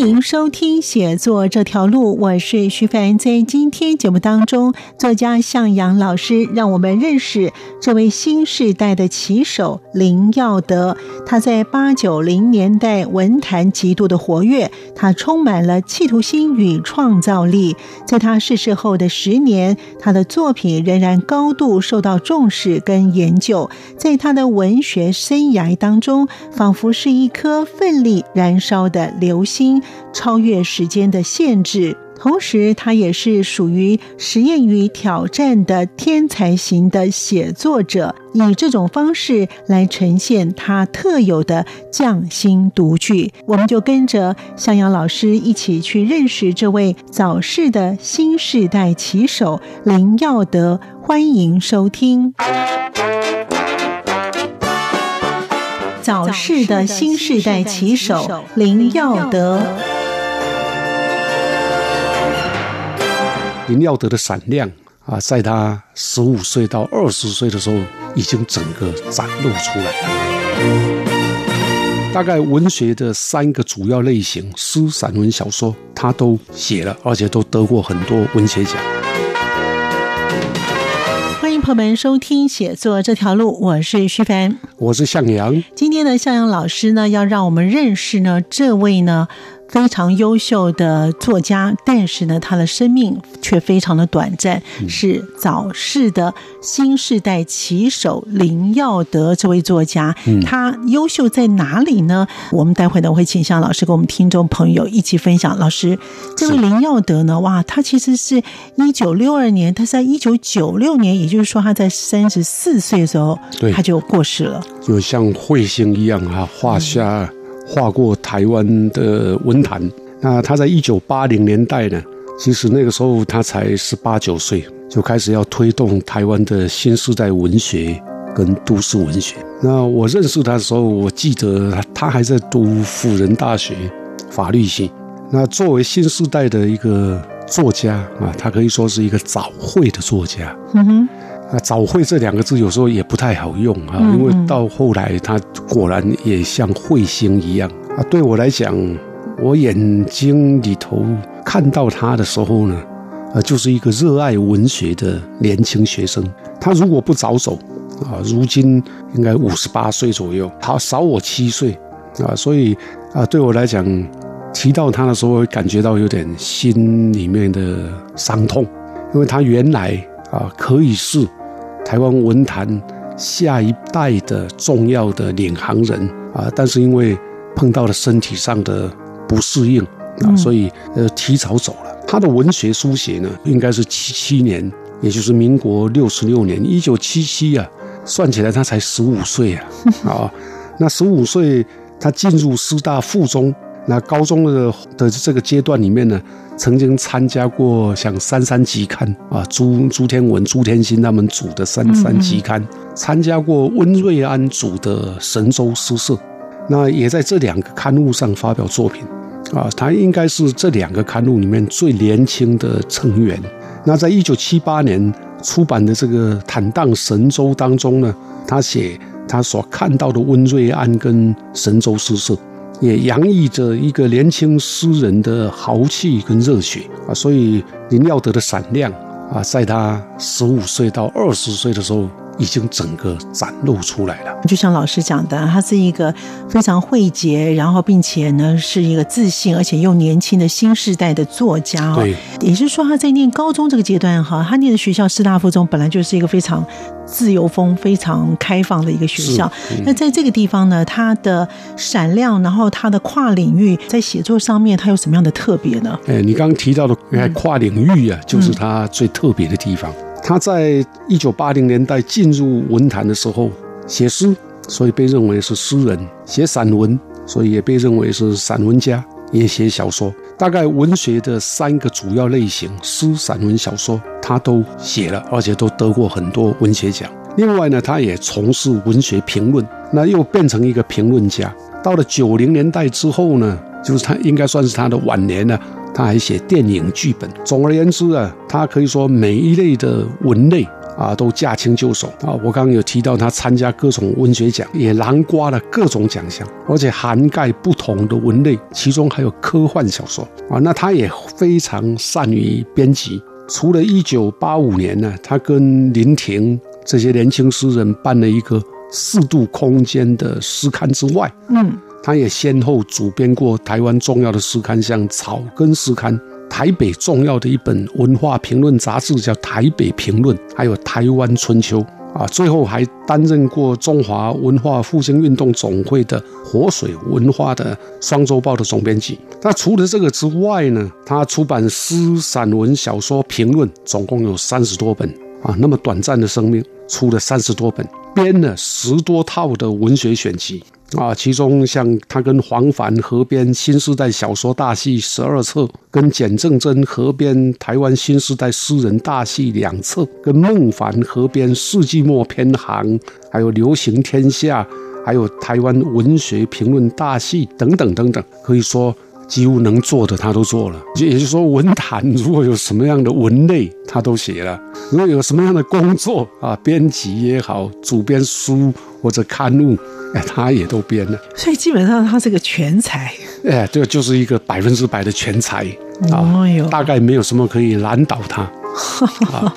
迎收听写作这条路，我是徐凡。在今天节目当中，作家向阳老师让我们认识作为新时代的棋手林耀德。他在八九零年代文坛极度的活跃，他充满了企图心与创造力。在他逝世后的十年，他的作品仍然高度受到重视跟研究。在他的文学生涯当中，仿佛是一颗奋力燃烧的流星。超越时间的限制，同时他也是属于实验与挑战的天才型的写作者，以这种方式来呈现他特有的匠心独具。我们就跟着向阳老师一起去认识这位早逝的新时代棋手林耀德，欢迎收听。早逝的新时代棋手林耀德。林耀德的闪亮啊，在他十五岁到二十岁的时候，已经整个展露出来了。大概文学的三个主要类型，诗、散文、小说，他都写了，而且都得过很多文学奖。欢迎朋友们收听《写作这条路》，我是徐凡，我是向阳。今天的向阳老师呢，要让我们认识呢这位呢。非常优秀的作家，但是呢，他的生命却非常的短暂，是早逝的新时代棋手林耀德这位作家。他优秀在哪里呢？我们待会呢会请向老师跟我们听众朋友一起分享。老师，这位林耀德呢，哇，他其实是一九六二年，他是在一九九六年，也就是说他在三十四岁的时候，他就过世了，就像彗星一样啊，画下。画过台湾的文坛，那他在一九八零年代呢，其实那个时候他才十八九岁，就开始要推动台湾的新时代文学跟都市文学。那我认识他的时候，我记得他还在读辅仁大学法律系。那作为新时代的一个作家啊，他可以说是一个早会的作家。嗯哼。啊，早会这两个字有时候也不太好用啊，因为到后来他果然也像彗星一样啊。对我来讲，我眼睛里头看到他的时候呢，啊，就是一个热爱文学的年轻学生。他如果不早走啊，如今应该五十八岁左右，他少我七岁啊，所以啊，对我来讲，提到他的时候，会感觉到有点心里面的伤痛，因为他原来啊，可以是。台湾文坛下一代的重要的领航人啊，但是因为碰到了身体上的不适应啊，所以呃提早走了。他的文学书写呢，应该是七七年，也就是民国六十六年，一九七七啊，算起来他才十五岁啊 啊，那十五岁他进入师大附中。那高中的的这个阶段里面呢，曾经参加过像《三三集刊》啊，朱朱天文、朱天心他们组的《三三集刊》，参加过温瑞安组的《神州诗社》，那也在这两个刊物上发表作品啊。他应该是这两个刊物里面最年轻的成员。那在一九七八年出版的这个《坦荡神州》当中呢，他写他所看到的温瑞安跟神州诗社。也洋溢着一个年轻诗人的豪气跟热血啊，所以林耀德的闪亮啊，在他十五岁到二十岁的时候。已经整个展露出来了。就像老师讲的，他是一个非常慧洁，然后并且呢是一个自信而且又年轻的新时代的作家。对，也就是说他在念高中这个阶段哈，他念的学校师大附中本来就是一个非常自由风、非常开放的一个学校。那在这个地方呢，他的闪亮，然后他的跨领域在写作上面，他有什么样的特别呢？哎，你刚刚提到的跨领域啊，就是他最特别的地方。他在一九八零年代进入文坛的时候，写诗，所以被认为是诗人；写散文，所以也被认为是散文家；也写小说。大概文学的三个主要类型，诗、散文、小说，他都写了，而且都得过很多文学奖。另外呢，他也从事文学评论，那又变成一个评论家。到了九零年代之后呢，就是他应该算是他的晚年了。他还写电影剧本。总而言之啊，他可以说每一类的文类啊都驾轻就熟啊。我刚刚有提到他参加各种文学奖，也囊括了各种奖项，而且涵盖不同的文类，其中还有科幻小说啊。那他也非常善于编辑。除了一九八五年呢，他跟林婷这些年轻诗人办了一个四度空间的诗刊之外，嗯。他也先后主编过台湾重要的诗刊，像《草根诗刊》；台北重要的一本文化评论杂志叫《台北评论》，还有《台湾春秋》啊。最后还担任过中华文化复兴运动总会的活水文化的双周报的总编辑。那除了这个之外呢，他出版诗、散文、小说评论，总共有三十多本啊。那么短暂的生命，出了三十多本，编了十多套的文学选集。啊，其中像他跟黄凡合编新时代小说大系十二册，跟简正真合编台湾新时代诗人大系两册，跟孟凡合编世纪末偏航，还有流行天下，还有台湾文学评论大系等等等等，可以说。几乎能做的他都做了，也就是说，文坛如果有什么样的文类，他都写了；如果有什么样的工作啊，编辑也好，主编书或者刊物，哎，他也都编了。所以基本上他是个全才。哎，这就是一个百分之百的全才啊！大概没有什么可以难倒他。啊，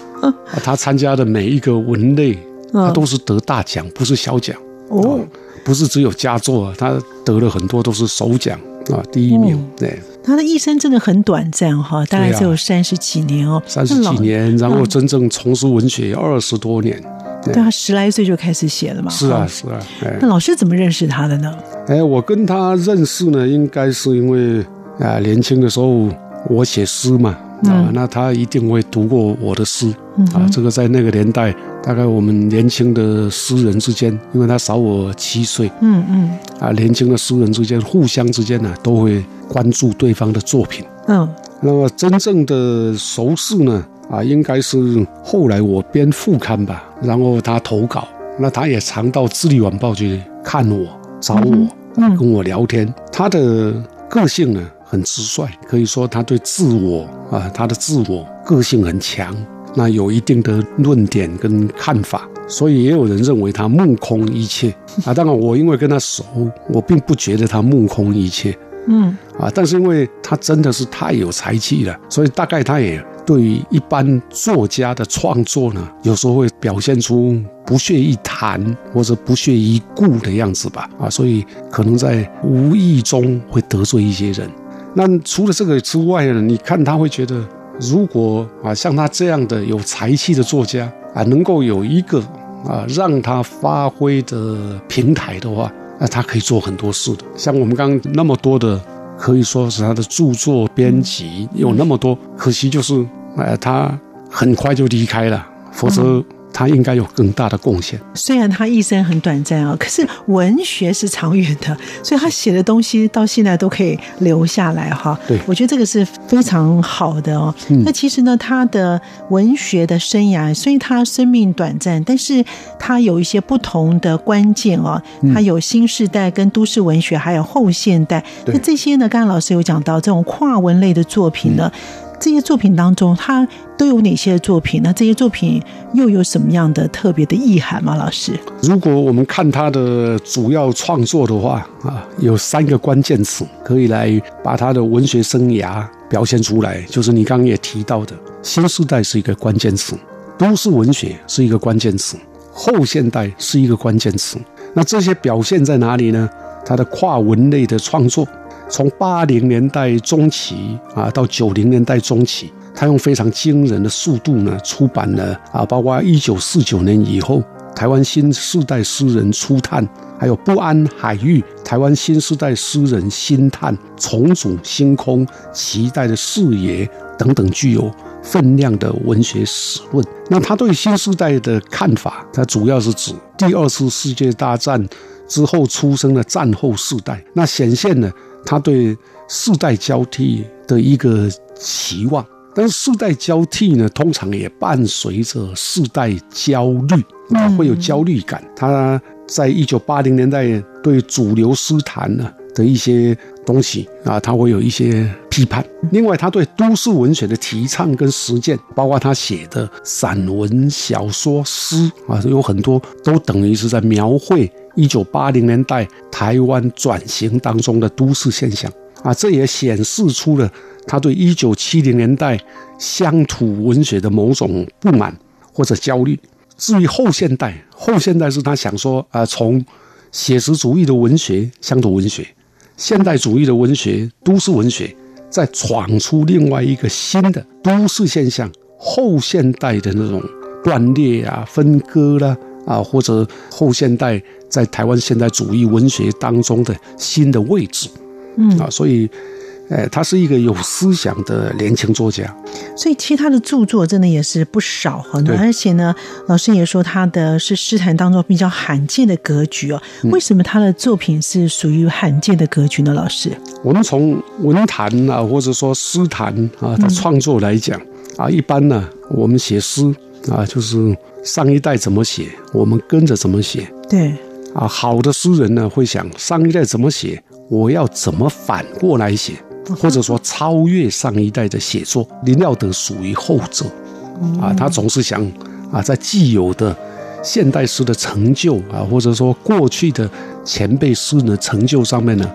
他参加的每一个文类，他都是得大奖，不是小奖哦，不是只有佳作，他得了很多都是首奖。啊，第一名，对，他的一生真的很短暂哈，大概只有三十几年哦，三十几年，然后真正从事文学二十多年，对。他十来岁就开始写了嘛，是啊，是啊，那老师怎么认识他的呢？哎，我跟他认识呢，应该是因为啊，年轻的时候我写诗嘛。啊，那他一定会读过我的诗啊。这个在那个年代，大概我们年轻的诗人之间，因为他少我七岁，嗯嗯，啊，年轻的诗人之间互相之间呢，都会关注对方的作品。嗯，那么真正的熟识呢，啊，应该是后来我编副刊吧，然后他投稿，那他也常到《智利晚报》去看我，找我，跟我聊天。他的个性呢？很直率，可以说他对自我啊，他的自我个性很强，那有一定的论点跟看法，所以也有人认为他目空一切啊。当然，我因为跟他熟，我并不觉得他目空一切，嗯啊，但是因为他真的是太有才气了，所以大概他也对于一般作家的创作呢，有时候会表现出不屑一谈或者不屑一顾的样子吧啊，所以可能在无意中会得罪一些人。那除了这个之外呢？你看他会觉得，如果啊像他这样的有才气的作家啊，能够有一个啊让他发挥的平台的话，那他可以做很多事的。像我们刚刚那么多的，可以说是他的著作编辑有那么多，可惜就是呃他很快就离开了，否则。他应该有更大的贡献。虽然他一生很短暂啊，可是文学是长远的，所以他写的东西到现在都可以留下来哈。对，我觉得这个是非常好的哦。那其实呢，他的文学的生涯，虽然他生命短暂，但是他有一些不同的关键哦。他有新时代跟都市文学，还有后现代。那这些呢，刚刚老师有讲到这种跨文类的作品呢。这些作品当中，他都有哪些作品？那这些作品又有什么样的特别的意涵吗？老师，如果我们看他的主要创作的话啊，有三个关键词可以来把他的文学生涯表现出来，就是你刚刚也提到的新时代是一个关键词，都市文学是一个关键词，后现代是一个关键词。那这些表现在哪里呢？他的跨文类的创作。从八零年代中期啊到九零年代中期，他用非常惊人的速度呢出版了啊，包括一九四九年以后台湾新世代诗人初探，还有不安海域，台湾新世代诗人新探，重组星空，期待的视野等等，具有分量的文学史论。那他对新时代的看法，他主要是指第二次世界大战之后出生的战后世代，那显现了他对世代交替的一个期望。但是世代交替呢，通常也伴随着世代焦虑啊，会有焦虑感。他在一九八零年代对主流诗坛呢的一些东西啊，他会有一些批判。另外，他对都市文学的提倡跟实践，包括他写的散文、小说、诗啊，有很多都等于是在描绘一九八零年代台湾转型当中的都市现象啊，这也显示出了。他对一九七零年代乡土文学的某种不满或者焦虑。至于后现代，后现代是他想说啊，从写实主义的文学、乡土文学、现代主义的文学、都市文学，再闯出另外一个新的都市现象——后现代的那种断裂啊、分割啦啊，或者后现代在台湾现代主义文学当中的新的位置。嗯啊，所以。哎，他是一个有思想的年轻作家，所以其他的著作真的也是不少哈。而且呢，老师也说他的是诗坛当中比较罕见的格局哦。为什么他的作品是属于罕见的格局呢？老师，我们从文坛啊，或者说诗坛啊的创作来讲啊，一般呢，我们写诗啊，就是上一代怎么写，我们跟着怎么写。对啊，好的诗人呢，会想上一代怎么写，我要怎么反过来写。或者说超越上一代的写作，林耀德属于后者，啊，他总是想啊，在既有的现代诗的成就啊，或者说过去的前辈诗人的成就上面呢，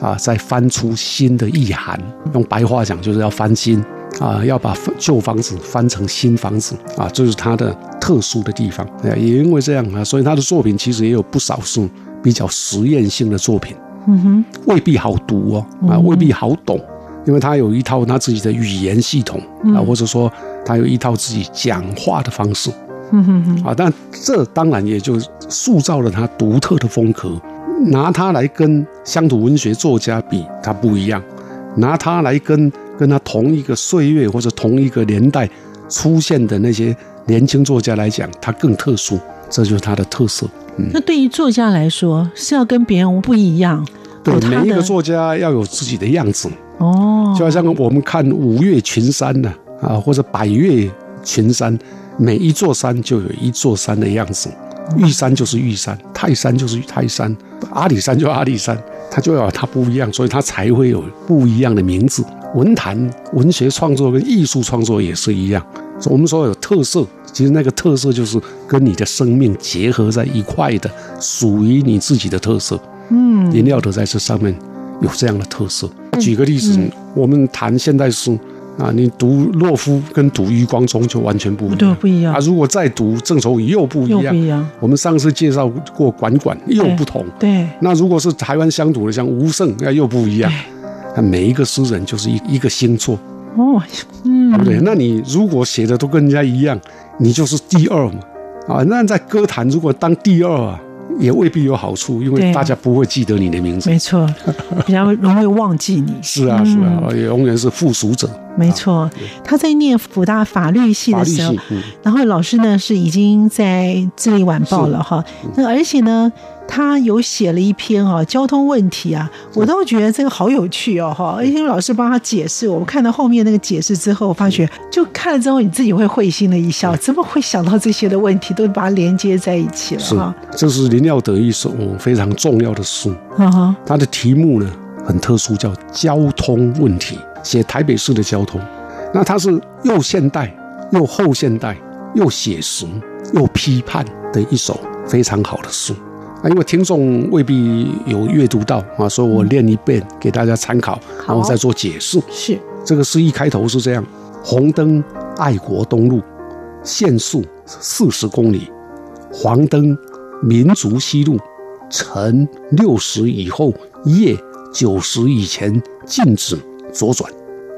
啊，再翻出新的意涵。用白话讲，就是要翻新啊，要把旧房子翻成新房子啊，这是他的特殊的地方。也因为这样啊，所以他的作品其实也有不少是比较实验性的作品。嗯哼，未必好读哦，啊，未必好懂，因为他有一套他自己的语言系统啊，或者说他有一套自己讲话的方式，嗯哼哼，啊，但这当然也就塑造了他独特的风格。拿他来跟乡土文学作家比，他不一样；拿他来跟跟他同一个岁月或者同一个年代出现的那些年轻作家来讲，他更特殊，这就是他的特色。那对于作家来说，是要跟别人不一样。对，每一个作家要有自己的样子。哦，就好像我们看五岳群山呢，啊，或者百岳群山，每一座山就有一座山的样子。玉山就是玉山，泰山就是泰山，阿里山就阿里山，它就要它不一样，所以它才会有不一样的名字。文坛文学创作跟艺术创作也是一样，我们说有特色。其实那个特色就是跟你的生命结合在一块的，属于你自己的特色。嗯，林耀德在这上面有这样的特色。举个例子，我们谈现代诗啊，你读洛夫跟读余光中就完全不一样。对，不一样啊。如果再读郑愁予又不一样。不一样。我们上次介绍过管管又不同。对。那如果是台湾乡土的，像吴胜，那又不一样。那每一个诗人就是一一个星座。哦，嗯，对不对？那你如果写的都跟人家一样。你就是第二嘛，啊，那在歌坛如果当第二啊，也未必有好处，因为大家不会记得你的名字，没错，比较容易忘记你。是啊，是啊，也永远是附属者。没错，他在念福大法律系的时候，然后老师呢是已经在《智利晚报》了哈，那而且呢。他有写了一篇啊，交通问题啊，我倒觉得这个好有趣哦哈，而且老师帮他解释，我们看到后面那个解释之后，发觉就看了之后，你自己会会心的一笑，怎么会想到这些的问题，都把它连接在一起了哈。这是林耀德一首非常重要的书，哈，他的题目呢很特殊，叫交通问题，写台北市的交通，那他是又现代又后现代又写实又批判的一首非常好的书。啊，因为听众未必有阅读到啊，所以我念一遍给大家参考，然后再做解释。是这个诗一开头是这样：红灯爱国东路，限速四十公里；黄灯民族西路，晨六时以后，夜九时以前禁止左转；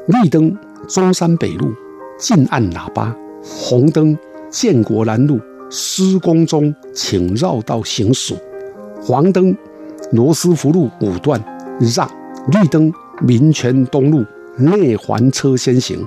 绿灯中山北路，禁按喇叭；红灯建国南路，施工中，请绕道行驶。黄灯，罗斯福路五段让；绿灯，民权东路内环车先行；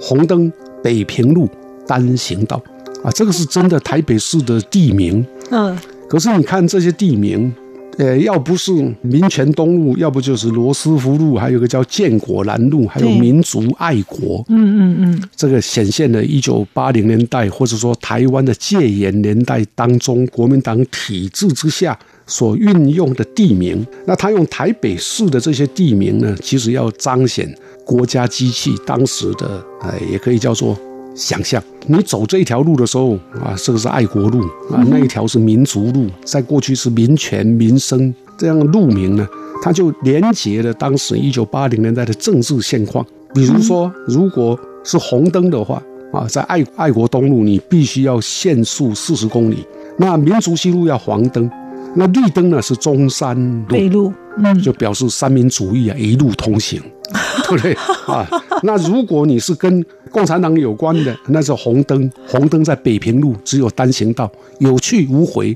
红灯，北平路单行道。啊，这个是真的台北市的地名。嗯，可是你看这些地名。呃，要不是民权东路，要不就是罗斯福路，还有个叫建国南路，还有民族爱国。嗯嗯嗯，这个显现了一九八零年代，或者说台湾的戒严年代当中，国民党体制之下所运用的地名。那他用台北市的这些地名呢，其实要彰显国家机器当时的，呃，也可以叫做。想象你走这一条路的时候啊，这个是爱国路啊，那一条是民族路，在过去是民权民生这样的路名呢，它就连接了当时一九八零年代的政治现况。比如说，如果是红灯的话啊，在爱爱国东路你必须要限速四十公里，那民族西路要黄灯，那绿灯呢是中山北路，嗯，就表示三民主义啊一路通行。对不对啊？那如果你是跟共产党有关的，那是红灯，红灯在北平路只有单行道，有去无回。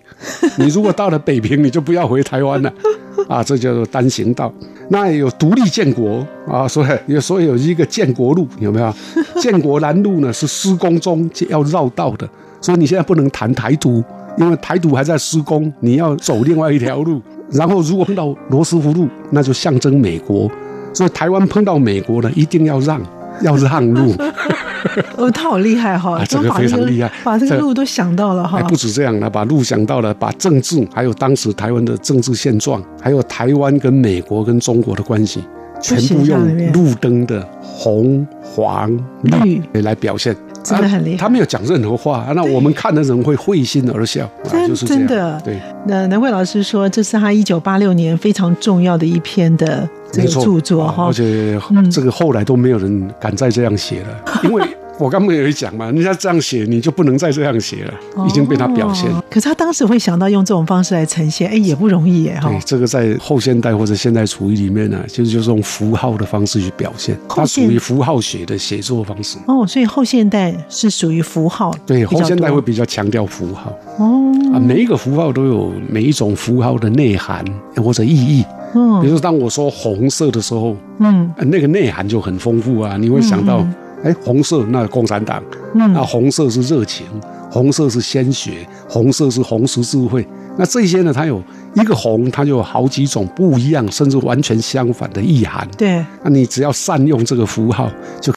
你如果到了北平，你就不要回台湾了 啊！这叫做单行道。那有独立建国啊，所以有所以有一个建国路，有没有？建国南路呢是施工中要绕道的，所以你现在不能谈台独，因为台独还在施工，你要走另外一条路。然后如果碰到罗斯福路，那就象征美国。所以台湾碰到美国呢，一定要让，要让路。哦，他好厉害哈！这个非常厉害，把这个路都想到了哈。不止这样了，把路想到了，把政治，还有当时台湾的政治现状，还有台湾跟美国跟中国的关系，全部用路灯的红、黄、绿来表现。真的很厉害，他没有讲任何话，那我们看的人会会心而笑，就是真的。对，那南慧老师说，这是他一九八六年非常重要的一篇的这个著作哈，而且这个后来都没有人敢再这样写了，因为。我刚刚有讲嘛，人家这样写，你就不能再这样写了，已经被他表现。可是他当时会想到用这种方式来呈现，哎，也不容易耶。对，这个在后现代或者现代主义里面呢，其实就是用符号的方式去表现，它属于符号学的写作方式。哦，所以后现代是属于符号。对，后现代会比较强调符号。哦，啊，每一个符号都有每一种符号的内涵或者意义。嗯，比如当我说红色的时候，嗯，那个内涵就很丰富啊，你会想到。哎，红色那共产党，那红色是热情，红色是鲜血，红色是红十字会。那这些呢，它有一个红，它就有好几种不一样，甚至完全相反的意涵。对，那你只要善用这个符号，就。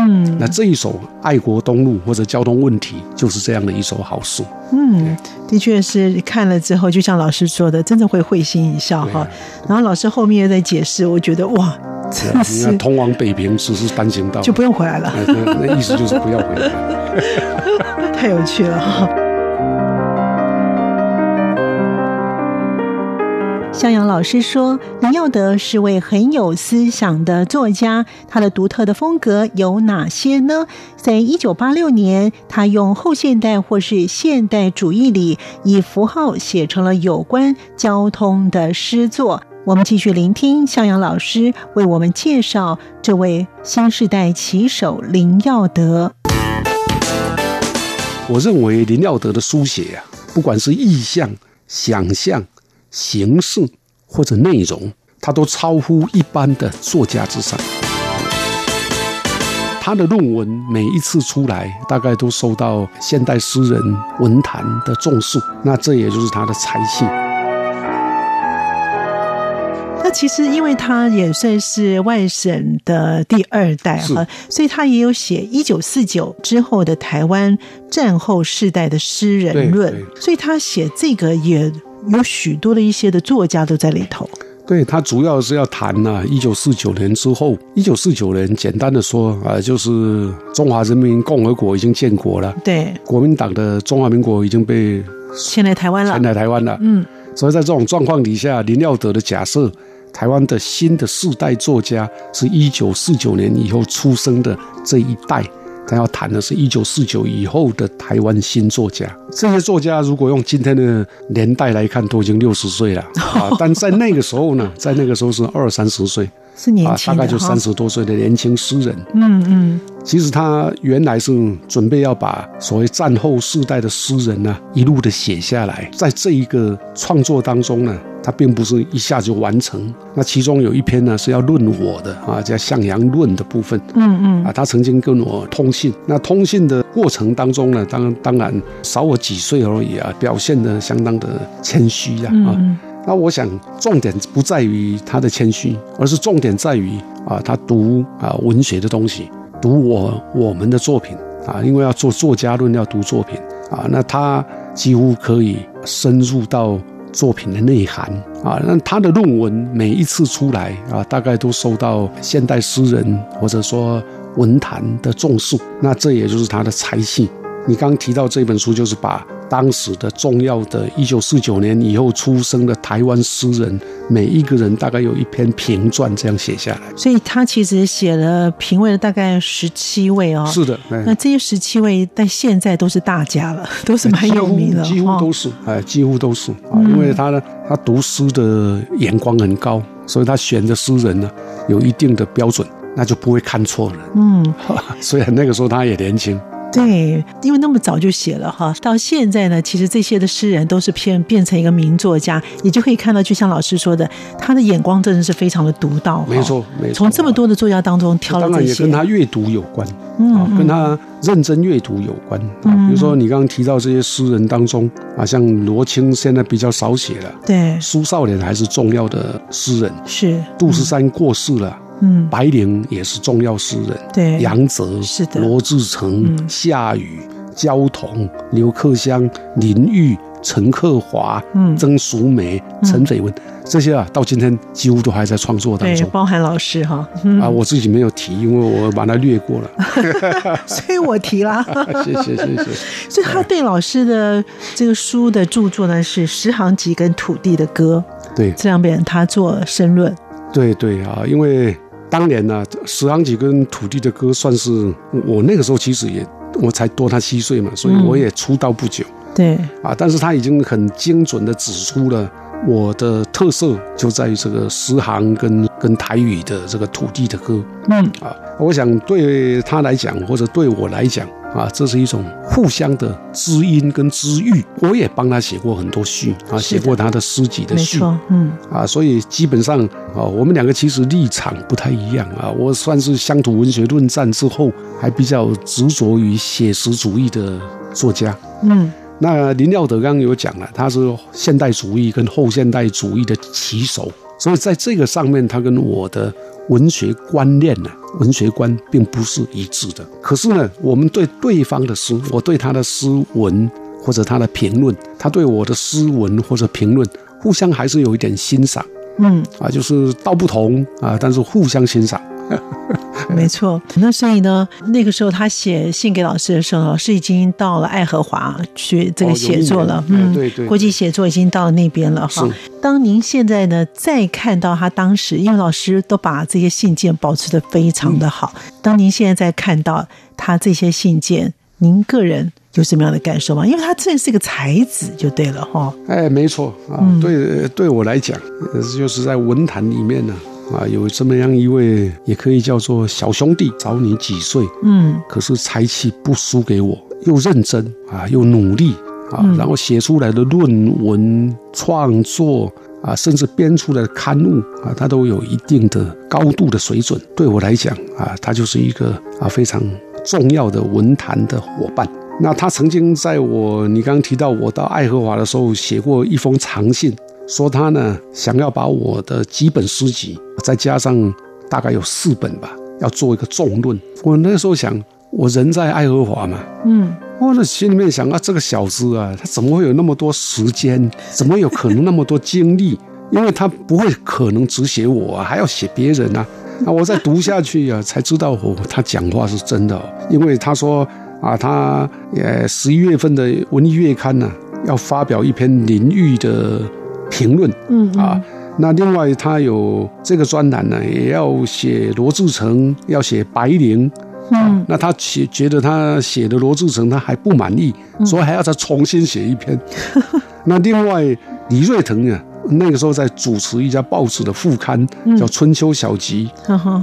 嗯，那这一首《爱国东路》或者交通问题，就是这样的一首好书。嗯，的确是看了之后，就像老师说的，真的会会心一笑哈。然后老师后面又在解释，我觉得哇，真是通往北平只是单行道，就不用回来了。那意思就是不要回来，太有趣了哈。向阳老师说：“林耀德是位很有思想的作家，他的独特的风格有哪些呢？在一九八六年，他用后现代或是现代主义里，以符号写成了有关交通的诗作。我们继续聆听向阳老师为我们介绍这位新时代棋手林耀德。我认为林耀德的书写啊，不管是意象、想象。”形式或者内容，他都超乎一般的作家之上。他的论文每一次出来，大概都受到现代诗人文坛的重视。那这也就是他的才气。那其实，因为他也算是外省的第二代哈，所以他也有写一九四九之后的台湾战后世代的诗人论，所以他写这个也。有许多的一些的作家都在里头。对他主要是要谈呢，一九四九年之后，一九四九年简单的说啊，就是中华人民共和国已经建国了，对，国民党的中华民国已经被迁来台湾了，迁来台湾了。嗯，所以在这种状况底下，林耀德的假设，台湾的新的世代作家是一九四九年以后出生的这一代。他要谈的是一九四九以后的台湾新作家。这些作家如果用今天的年代来看，都已经六十岁了啊，但在那个时候呢，在那个时候是二三十岁。是年轻啊，大概就三十多岁的年轻诗人。嗯嗯，其实他原来是准备要把所谓战后世代的诗人呢，一路的写下来。在这一个创作当中呢，他并不是一下就完成。那其中有一篇呢是要论我的啊，叫《向阳论》的部分。嗯嗯，啊，他曾经跟我通信。那通信的过程当中呢，当当然少我几岁而已啊，表现的相当的谦虚呀啊。那我想，重点不在于他的谦虚，而是重点在于啊，他读啊文学的东西，读我我们的作品啊，因为要做作家论，要读作品啊，那他几乎可以深入到作品的内涵啊。那他的论文每一次出来啊，大概都受到现代诗人或者说文坛的重视。那这也就是他的才气。你刚提到这本书，就是把。当时的重要的一九四九年以后出生的台湾诗人，每一个人大概有一篇评传，这样写下来。所以他其实写了评位了大概十七位哦。是的，那这些十七位在现在都是大家了，都是蛮有名的，几乎都是哎，几乎都是啊，因为他呢，他读诗的眼光很高，所以他选的诗人呢有一定的标准，那就不会看错人。嗯，虽然那个时候他也年轻。对，因为那么早就写了哈，到现在呢，其实这些的诗人都是变变成一个名作家，你就可以看到，就像老师说的，他的眼光真的是非常的独到。没错，没错。从这么多的作家当中挑了这些，当然也跟他阅读有关，嗯，跟他认真阅读有关。嗯，比如说你刚刚提到这些诗人当中啊，像罗青现在比较少写了，对，苏少年还是重要的诗人，是杜十三过世了。嗯，白灵也是重要诗人，对，杨泽是的，罗志成、夏雨、焦桐、刘克湘、林玉、陈克华、嗯，曾淑梅、陈斐文，这些啊，到今天几乎都还在创作当中，包含老师哈，啊，我自己没有提，因为我把它略过了，所以我提了，谢谢谢谢。所以他对老师的这个书的著作呢，是《十行集》跟《土地的歌》，对，这两本他做申论。对对啊，因为当年呢，《十行姐》跟《土地的歌》算是我那个时候其实也我才多他七岁嘛，所以我也出道不久。对啊，但是他已经很精准的指出了我的特色就在于这个石行跟跟台语的这个土地的歌。嗯啊，我想对他来讲，或者对我来讲。啊，这是一种互相的知音跟知遇。我也帮他写过很多序啊，写过他的诗集的序，嗯，啊，所以基本上啊，我们两个其实立场不太一样啊。我算是乡土文学论战之后，还比较执着于写实主义的作家。嗯，那林耀德刚刚有讲了，他是现代主义跟后现代主义的旗手，所以在这个上面，他跟我的。文学观念呢，文学观并不是一致的。可是呢，我们对对方的诗，我对他的诗文或者他的评论，他对我的诗文或者评论，互相还是有一点欣赏。嗯，啊，就是道不同啊，但是互相欣赏。没错，那所以呢，那个时候他写信给老师的时候，老师已经到了爱荷华去这个写作了，嗯，对对，国际写作已经到了那边了哈。当您现在呢再看到他当时，因为老师都把这些信件保持的非常的好，当您现在再看到他这些信件，您个人有什么样的感受吗？因为他真是个才子，就对了哈。哎，没错啊，对，对我来讲，就是在文坛里面呢。啊，有这么样一位，也可以叫做小兄弟，找你几岁，嗯，可是才气不输给我，又认真啊，又努力啊，然后写出来的论文创作啊，甚至编出来的刊物啊，他都有一定的高度的水准。对我来讲啊，他就是一个啊非常重要的文坛的伙伴。那他曾经在我你刚刚提到我到爱荷华的时候，写过一封长信。说他呢想要把我的几本诗集，再加上大概有四本吧，要做一个重论。我那时候想，我人在爱荷华嘛，嗯，我的心里面想啊，这个小子啊，他怎么会有那么多时间？怎么有可能那么多精力？因为他不会可能只写我，啊，还要写别人啊。那我再读下去啊，才知道哦，他讲话是真的。因为他说啊，他呃十一月份的文艺月刊呢，要发表一篇林玉的。评论，嗯啊，那另外他有这个专栏呢，也要写罗志成，要写白灵，嗯，那他写觉得他写的罗志成他还不满意，所以还要再重新写一篇。那另外李瑞腾呢，那个时候在主持一家报纸的副刊，叫《春秋小集》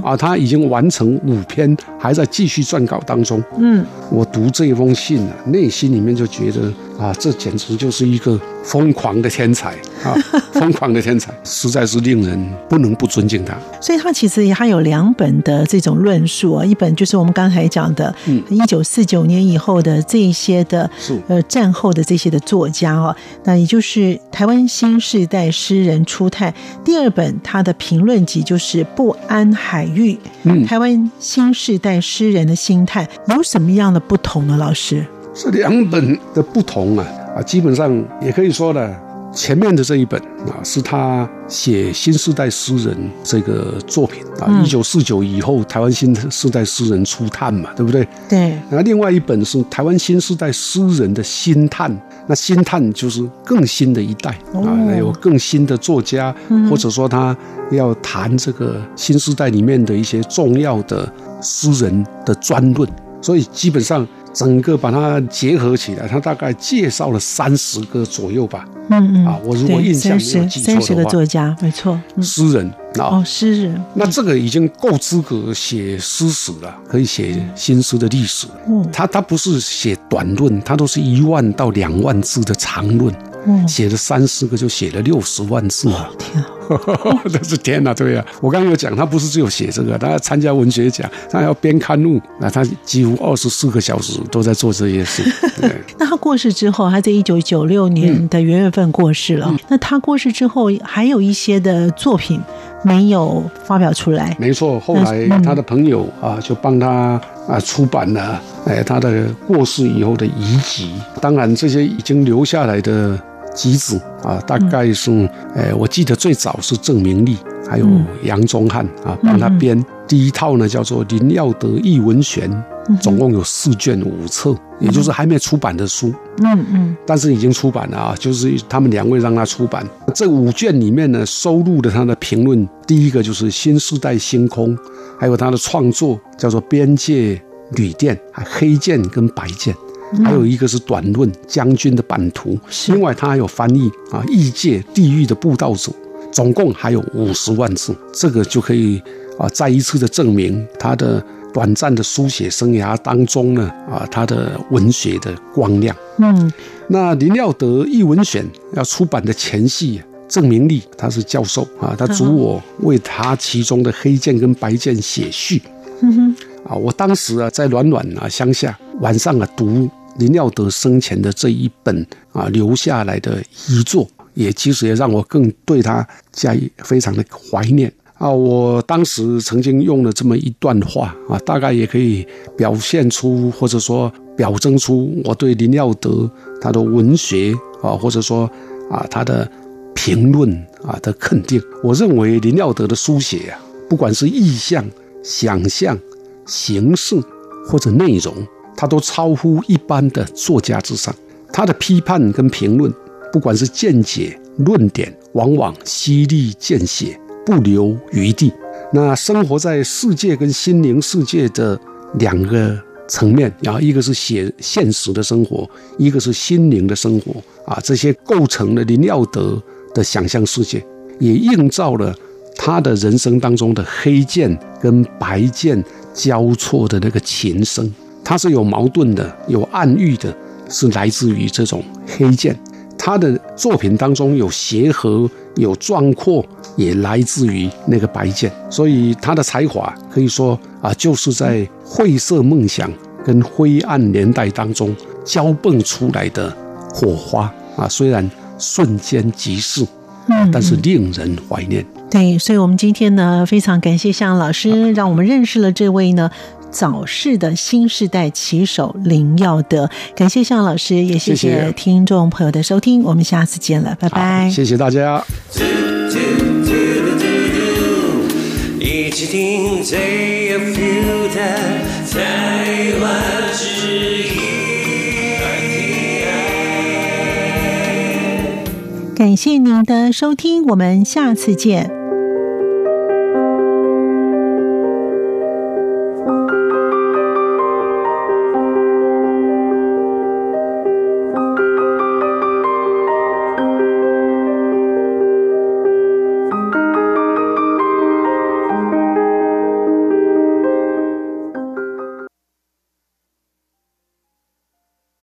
啊，他已经完成五篇，还在继续撰稿当中。嗯，我读这封信啊，内心里面就觉得啊，这简直就是一个疯狂的天才 啊，疯狂的天才，实在是令人不能不尊敬他。所以他其实他有两本的这种论述啊，一本就是我们刚才讲的，嗯一九四九年以后的这一些的是呃战后的这些的作家哦，那也就是台湾新世代诗人初探。第二本他的评论集就是《不安海域》，嗯台湾新世代诗人的心态有什么样的不同呢？老师，这两本的不同啊啊，基本上也可以说呢，前面的这一本啊是他写新时代诗人这个作品啊，嗯。一九四九以后台湾新时代诗人初探嘛，对不对？对，那另外一本是台湾新时代诗人的新探，那新探就是更新的一代哦啊，那有更新的作家，或者说他要谈这个新时代里面的一些重要的诗人的专论，所以基本上整个把它结合起来，他大概介绍了三十个左右吧，嗯嗯，啊我如果印象没有记错的三十个话作家，没错，嗯，诗人啊。哦，，诗人，那这个已经够资格写诗史了，可以写新诗的历史。嗯。他他不是写短论，他都是一万到两万字的长论，嗯，写了三四个就写了六十万字啊！天啊，这是天哪、对呀、我刚刚有讲，他不是只有写这个，他要参加文学奖，他要编刊物，那他几乎二十四个小时都在做这些事。对那他过世之后，他在一九九六年的元月份过世了。那他过世之后，还有一些的作品没有发表出来。没错，后来他的朋友啊，就帮他啊出版了，哎，他的过世以后的遗集。当然，这些已经留下来的集子啊，大概是，哎，我记得最早是郑明利，还有杨宗翰啊，帮他编。第一套呢叫做《林耀德译文选》，总共有四卷五册，也就是还没出版的书。嗯嗯但是已经出版了啊，就是他们两位让他出版。这五卷里面呢，收录了他的评论，第一个就是《新时代星空》，还有他的创作叫做《边界旅店》，还黑剑跟白剑。还有一个是短论《将军的版图》，另外他还有翻译啊《异界地狱的布道者》，总共还有五十万字，这个就可以啊再一次的证明他的短暂的书写生涯当中呢啊他的文学的光亮。嗯那林耀德译文选要出版的前夕，郑明利他是教授啊，他嘱我为他其中的黑剑跟白剑写序嗯哼啊。我当时啊在暖暖啊乡下，晚上啊读林耀德生前的这一本啊留下来的遗作，也其实也让我更对他加以非常的怀念。啊，我当时曾经用了这么一段话啊，大概也可以表现出或者说表征出我对林耀德他的文学啊，或者说啊他的评论啊的肯定。我认为林耀德的书写啊，不管是意象、想象、形式或者内容，他都超乎一般的作家之上。他的批判跟评论，不管是见解、论点，往往犀利见血。不留余地。那生活在世界跟心灵世界的两个层面，然后一个是写现实的生活，一个是心灵的生活啊，这些构成了林耀德的想象世界，也映照了他的人生当中的黑剑跟白剑交错的那个琴声。它是有矛盾的，有暗喻的，是来自于这种黑剑。他的作品当中有协和，有壮阔，也来自于那个白剑，所以他的才华可以说啊，就是在晦涩梦想跟灰暗年代当中交迸出来的火花啊，虽然瞬间即逝，嗯，但是令人怀念。对，所以我们今天呢，非常感谢向老师，让我们认识了这位呢早逝的新时代棋手林耀德。感谢向老师，也谢谢谢听众朋友的收听，我们下次见了，拜拜，。谢谢大家。一起听 JFU 的台湾之音。感谢您的收听，我们下次见。